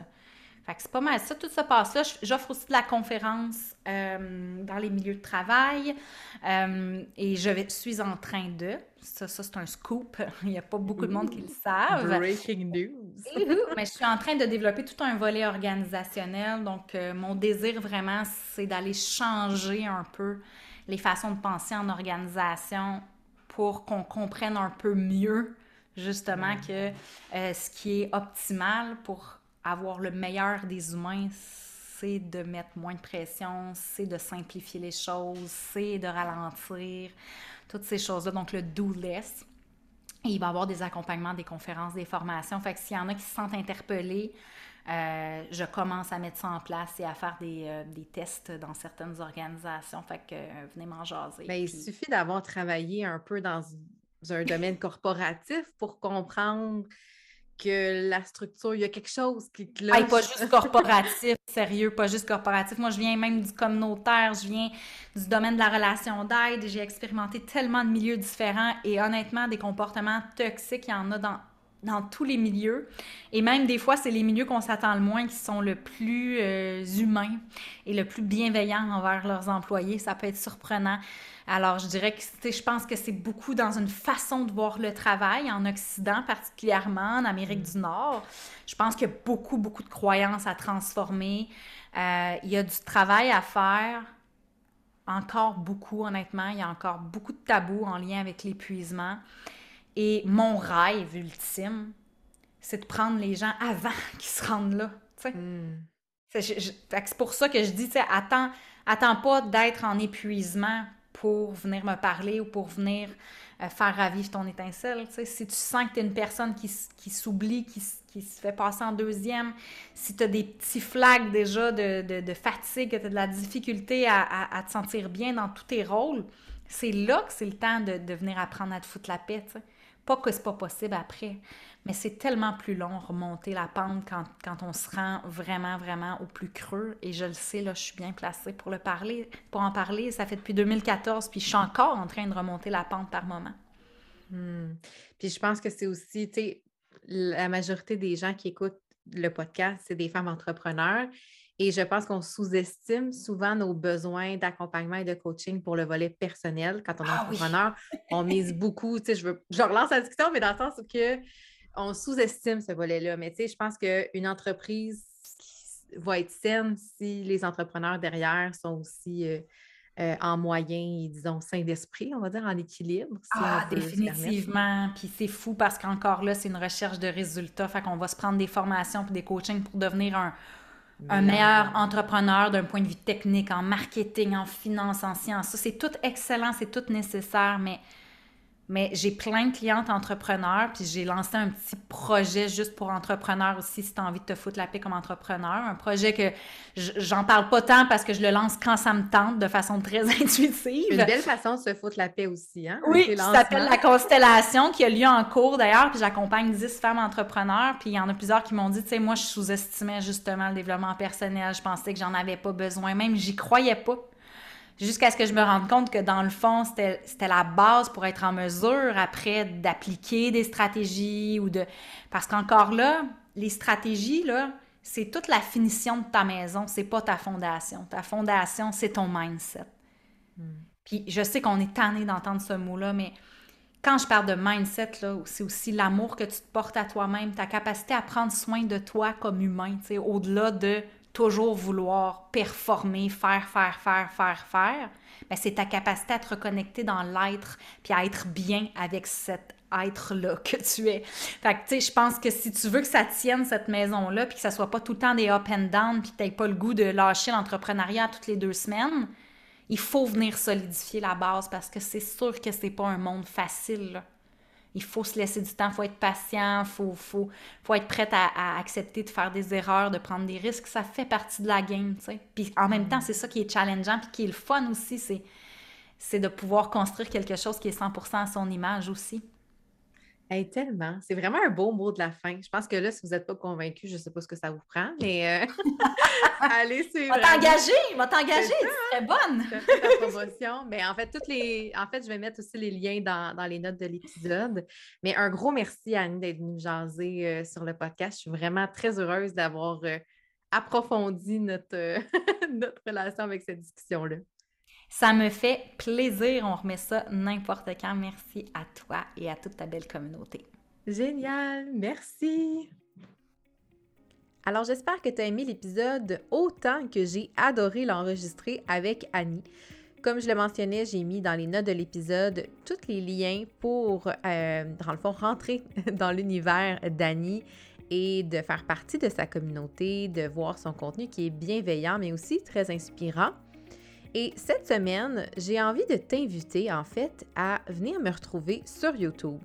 Fait que c'est pas mal ça, tout se passe là. J'offre aussi de la conférence euh, dans les milieux de travail euh, et je suis en train de, ça, ça c'est un scoop, il n'y a pas beaucoup de monde qui le savent. Breaking news! Mais je suis en train de développer tout un volet organisationnel, donc euh, mon désir vraiment, c'est d'aller changer un peu les façons de penser en organisation pour qu'on comprenne un peu mieux justement que ce qui est optimal pour avoir le meilleur des humains, c'est de mettre moins de pression, c'est de simplifier les choses, c'est de ralentir, toutes ces choses-là. Donc, le do less. il va y avoir des accompagnements, des conférences, des formations. Fait que s'il y en a qui se sentent interpellés, Euh, je commence à mettre ça en place et à faire des, euh, des tests dans certaines organisations. Fait que venez m'en jaser. Ben, Il suffit d'avoir travaillé un peu dans un domaine corporatif pour comprendre que la structure, il y a quelque chose qui cloche. pas juste corporatif, sérieux, pas juste corporatif. Moi, je viens même du communautaire, je viens du domaine de la relation d'aide. J'ai expérimenté tellement de milieux différents et honnêtement, des comportements toxiques, il y en a dans, dans tous les milieux. Et même des fois, c'est les milieux qu'on s'attend le moins qui sont le plus euh, humains et le plus bienveillants envers leurs employés. Ça peut être surprenant. Alors, je dirais que je pense que c'est beaucoup dans une façon de voir le travail, en Occident particulièrement, en Amérique mm. du Nord. Je pense qu'il y a beaucoup, beaucoup de croyances à transformer. Euh, il y a du travail à faire, encore beaucoup, honnêtement. Il y a encore beaucoup de tabous en lien avec l'épuisement. Et mon rêve ultime, c'est de prendre les gens avant qu'ils se rendent là. Mm. C'est pour ça que je dis, attends, attends pas d'être en épuisement pour venir me parler ou pour venir euh, faire ravivre ton étincelle. Si tu sens que tu es une personne qui, qui s'oublie, qui, qui, se fait passer en deuxième, si tu as des petits flags déjà de, de, de fatigue, que tu as de la difficulté à, à, te sentir bien dans tous tes rôles, c'est là que c'est le temps de, de, venir apprendre à te foutre la paix. Pas que c'est pas possible après, mais c'est tellement plus long remonter la pente quand, on se rend vraiment, vraiment au plus creux. Et je le sais, là, je suis bien placée pour en parler. Ça fait depuis 2014, puis je suis encore en train de remonter la pente par moment. Hmm. Puis je pense que c'est aussi, tu sais, la majorité des gens qui écoutent le podcast, c'est des femmes entrepreneurs. Et je pense qu'on sous-estime souvent nos besoins d'accompagnement et de coaching pour le volet personnel. Quand on est ah entrepreneur, on mise beaucoup, tu sais, je, veux, je relance la discussion, mais dans le sens que on sous-estime ce volet-là. Mais tu sais, je pense qu'une entreprise va être saine si les entrepreneurs derrière sont aussi euh, euh, en moyen, disons, sain d'esprit, on va dire, en équilibre. ah, définitivement. Puis c'est fou parce qu'encore là, c'est une recherche de résultats. Fait qu'on va se prendre des formations puis des coachings pour devenir un, un meilleur entrepreneur d'un point de vue technique, en marketing, en finance, en sciences. Ça, c'est tout excellent, c'est tout nécessaire, mais mais j'ai plein de clientes entrepreneurs, puis j'ai lancé un petit projet juste pour entrepreneurs aussi, si tu as envie de te foutre la paix comme entrepreneur. Un projet que j'en parle pas tant parce que je le lance quand ça me tente, de façon très intuitive. Une belle façon de se foutre la paix aussi, hein? Oui, ça s'appelle La Constellation, qui a lieu en cours d'ailleurs, puis j'accompagne 10 femmes entrepreneurs, puis il y en a plusieurs qui m'ont dit, tu sais, moi, je sous-estimais justement le développement personnel, je pensais que j'en avais pas besoin, même j'y croyais pas. Jusqu'à ce que je me rende compte que dans le fond, c'était la base pour être en mesure après d'appliquer des stratégies ou de. Parce qu'encore là, les stratégies, là, c'est toute la finition de ta maison, c'est pas ta fondation. Ta fondation, c'est ton mindset. Hmm. Puis je sais qu'on est tanné d'entendre ce mot-là, mais quand je parle de mindset, c'est aussi l'amour que tu te portes à toi-même, ta capacité à prendre soin de toi comme humain, au-delà de toujours vouloir performer, faire, faire, faire, faire, faire, ben c'est ta capacité à te reconnecter dans l'être puis à être bien avec cet être-là que tu es. Fait que, tu sais, je pense que si tu veux que ça tienne, cette maison-là, puis que ça soit pas tout le temps des up and down, puis que tu pas le goût de lâcher l'entrepreneuriat toutes les deux semaines, il faut venir solidifier la base parce que c'est sûr que c'est pas un monde facile. Il faut se laisser du temps, il faut être patient, il faut, faut, faut, être prête à, accepter de faire des erreurs, de prendre des risques. Ça fait partie de la game, tu sais. Puis en même temps, c'est ça qui est challengeant, puis qui est le fun aussi, c'est, c'est de pouvoir construire quelque chose qui est 100% à son image aussi. Hey, tellement. C'est vraiment un beau mot de la fin. Je pense que là, si vous n'êtes pas convaincu, je ne sais pas ce que ça vous prend, mais euh, allez suivre. Va t'engager, va t'engager, c'est très bonne. ta promotion. Mais en fait, toutes les. En fait, je vais mettre aussi les liens dans, les notes de l'épisode. Mais un gros merci à Annie d'être venue jaser euh, sur le podcast. Je suis vraiment très heureuse d'avoir euh, approfondi notre, notre relation avec cette discussion-là. Ça me fait plaisir. On remet ça n'importe quand. Merci à toi et à toute ta belle communauté. Génial. Merci. Alors, j'espère que tu as aimé l'épisode autant que j'ai adoré l'enregistrer avec Annie. Comme je le mentionnais, j'ai mis dans les notes de l'épisode tous les liens pour, euh, dans le fond, rentrer dans l'univers d'Annie et de faire partie de sa communauté, de voir son contenu qui est bienveillant, mais aussi très inspirant. Et cette semaine, j'ai envie de t'inviter en fait à venir me retrouver sur YouTube.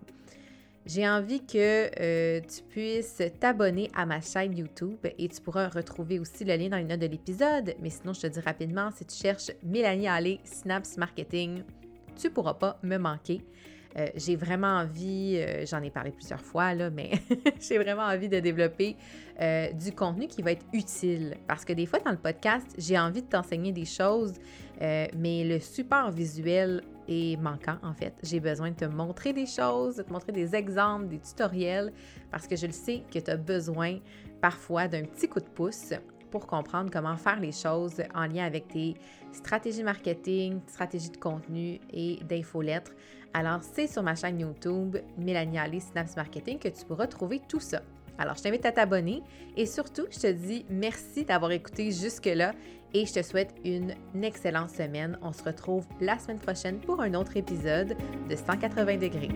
J'ai envie que euh, tu puisses t'abonner à ma chaîne YouTube et tu pourras retrouver aussi le lien dans les notes de l'épisode. Mais sinon, je te dis rapidement, si tu cherches Mélanie Allé, Synapse Marketing, tu pourras pas me manquer. Euh, j'ai vraiment envie, euh, j'en ai parlé plusieurs fois, là, mais j'ai vraiment envie de développer euh, du contenu qui va être utile. Parce que des fois, dans le podcast, j'ai envie de t'enseigner des choses, mais le support visuel est manquant, en fait. J'ai besoin de te montrer des choses, de te montrer des exemples, des tutoriels, parce que je le sais que tu as besoin parfois d'un petit coup de pouce pour comprendre comment faire les choses en lien avec tes stratégies marketing, stratégies de contenu et d'infolettres. Alors, c'est sur ma chaîne YouTube, Mélanie Ali Synapse Marketing, que tu pourras trouver tout ça. Alors, je t'invite à t'abonner et surtout, je te dis merci d'avoir écouté jusque-là et je te souhaite une excellente semaine. On se retrouve la semaine prochaine pour un autre épisode de 180 degrés.